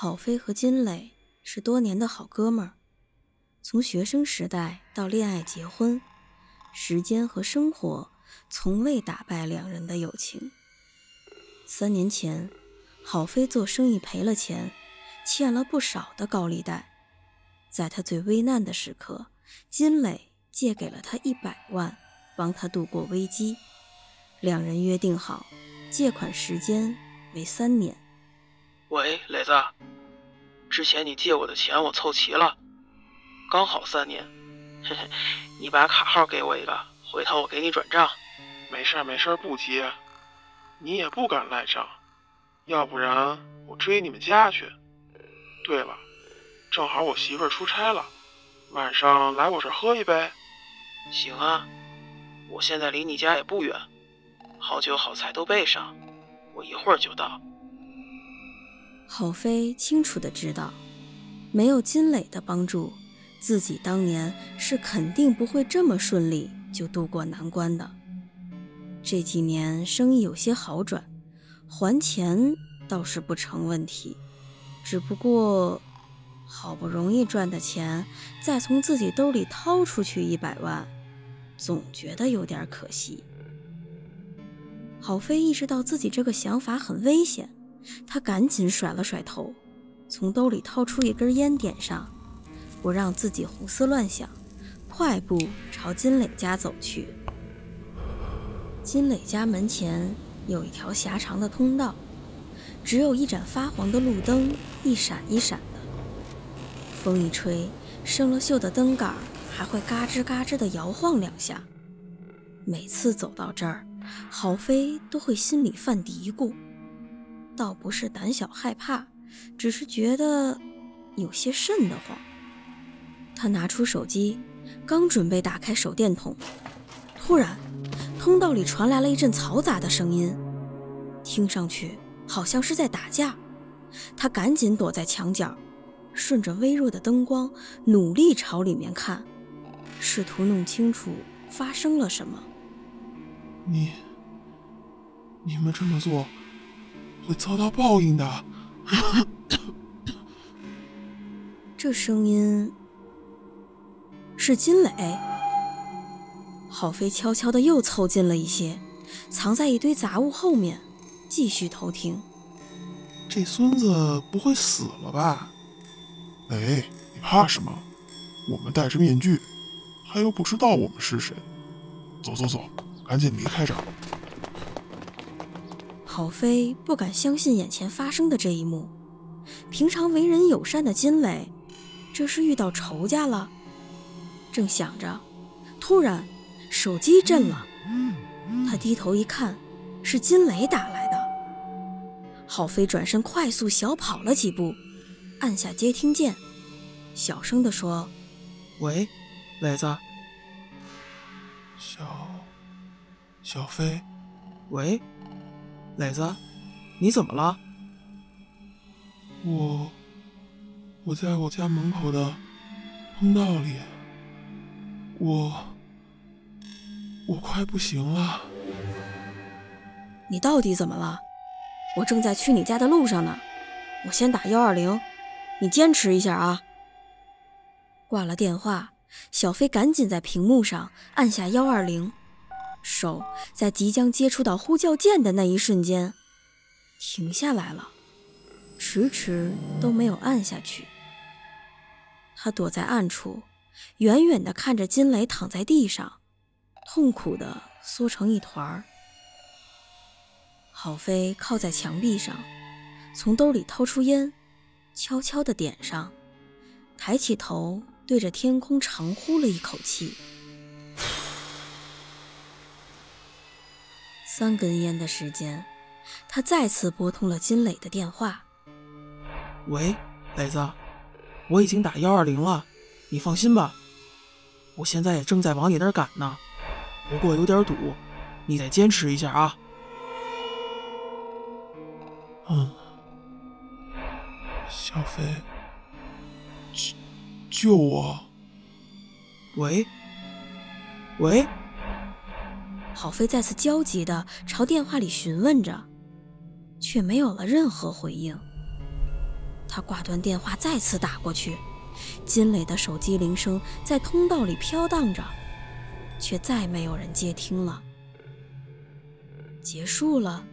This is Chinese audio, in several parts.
郝飞和金磊是多年的好哥们儿，从学生时代到恋爱结婚，时间和生活从未打败两人的友情。三年前，郝飞做生意赔了钱，欠了不少的高利贷，在他最危难的时刻，金磊借给了他一百万，帮他度过危机。两人约定好，借款时间为三年。喂，磊子，之前你借我的钱我凑齐了，刚好三年。嘿嘿，你把卡号给我一个，回头我给你转账。没事没事，不接，你也不敢赖账，要不然我追你们家去。对了，正好我媳妇出差了，晚上来我这喝一杯。行啊，我现在离你家也不远，好酒好菜都备上，我一会儿就到。郝飞清楚的知道，没有金磊的帮助，自己当年是肯定不会这么顺利就渡过难关的。这几年生意有些好转，还钱倒是不成问题。只不过，好不容易赚的钱，再从自己兜里掏出去一百万，总觉得有点可惜。郝飞意识到自己这个想法很危险。他赶紧甩了甩头，从兜里掏出一根烟点上，不让自己胡思乱想，快步朝金磊家走去。金磊家门前有一条狭长的通道，只有一盏发黄的路灯，一闪一闪的。风一吹，生了锈的灯杆还会嘎吱嘎吱地摇晃两下。每次走到这儿，郝飞都会心里犯嘀咕。倒不是胆小害怕，只是觉得有些瘆得慌。他拿出手机，刚准备打开手电筒，突然，通道里传来了一阵嘈杂的声音，听上去好像是在打架。他赶紧躲在墙角，顺着微弱的灯光，努力朝里面看，试图弄清楚发生了什么。你，你们这么做？会遭到报应的。这声音是金磊。郝飞悄悄的又凑近了一些，藏在一堆杂物后面，继续偷听。这孙子不会死了吧？哎，你怕什么？我们戴着面具，他又不知道我们是谁。走走走，赶紧离开这儿。郝飞不敢相信眼前发生的这一幕。平常为人友善的金磊，这是遇到仇家了。正想着，突然手机震了。他低头一看，是金磊打来的。郝飞转身快速小跑了几步，按下接听键，小声地说：“喂，磊子。小小飞，喂。”磊子，你怎么了？我我在我家门口的通道里，我我快不行了。你到底怎么了？我正在去你家的路上呢，我先打幺二零，你坚持一下啊。挂了电话，小飞赶紧在屏幕上按下幺二零。手在即将接触到呼叫键的那一瞬间，停下来了，迟迟都没有按下去。他躲在暗处，远远地看着金雷躺在地上，痛苦地缩成一团儿。郝飞靠在墙壁上，从兜里掏出烟，悄悄地点上，抬起头对着天空长呼了一口气。三根烟的时间，他再次拨通了金磊的电话。喂，磊子，我已经打幺二零了，你放心吧。我现在也正在往你那儿赶呢，不过有点堵，你得坚持一下啊。嗯，小飞，救救我！喂，喂。郝飞再次焦急地朝电话里询问着，却没有了任何回应。他挂断电话，再次打过去。金磊的手机铃声在通道里飘荡着，却再没有人接听了。结束了。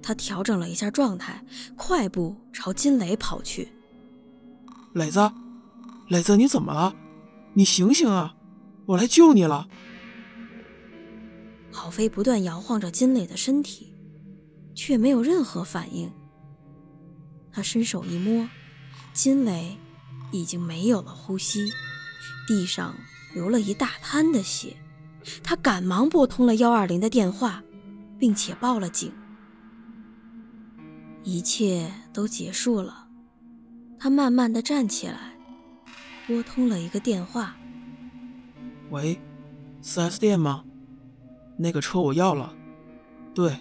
他调整了一下状态，快步朝金磊跑去。磊子，磊子，你怎么了？你醒醒啊！我来救你了。郝飞不断摇晃着金磊的身体，却没有任何反应。他伸手一摸，金磊已经没有了呼吸，地上流了一大滩的血。他赶忙拨通了幺二零的电话，并且报了警。一切都结束了。他慢慢的站起来，拨通了一个电话。喂，4S 店吗？那个车我要了，对，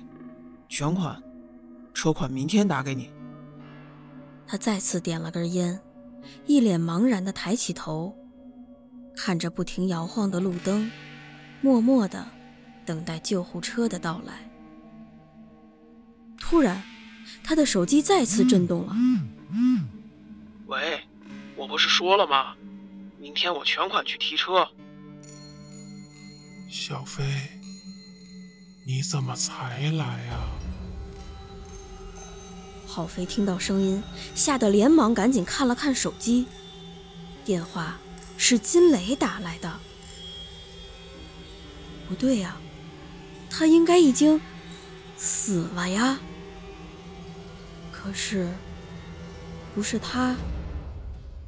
全款，车款明天打给你。他再次点了根烟，一脸茫然的抬起头，看着不停摇晃的路灯，默默的等待救护车的到来。突然，他的手机再次震动了。喂，我不是说了吗？明天我全款去提车。小飞。你怎么才来呀？郝飞听到声音，吓得连忙赶紧看了看手机，电话是金雷打来的。不对呀，他应该已经死了呀。可是，不是他，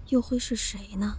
又会是谁呢？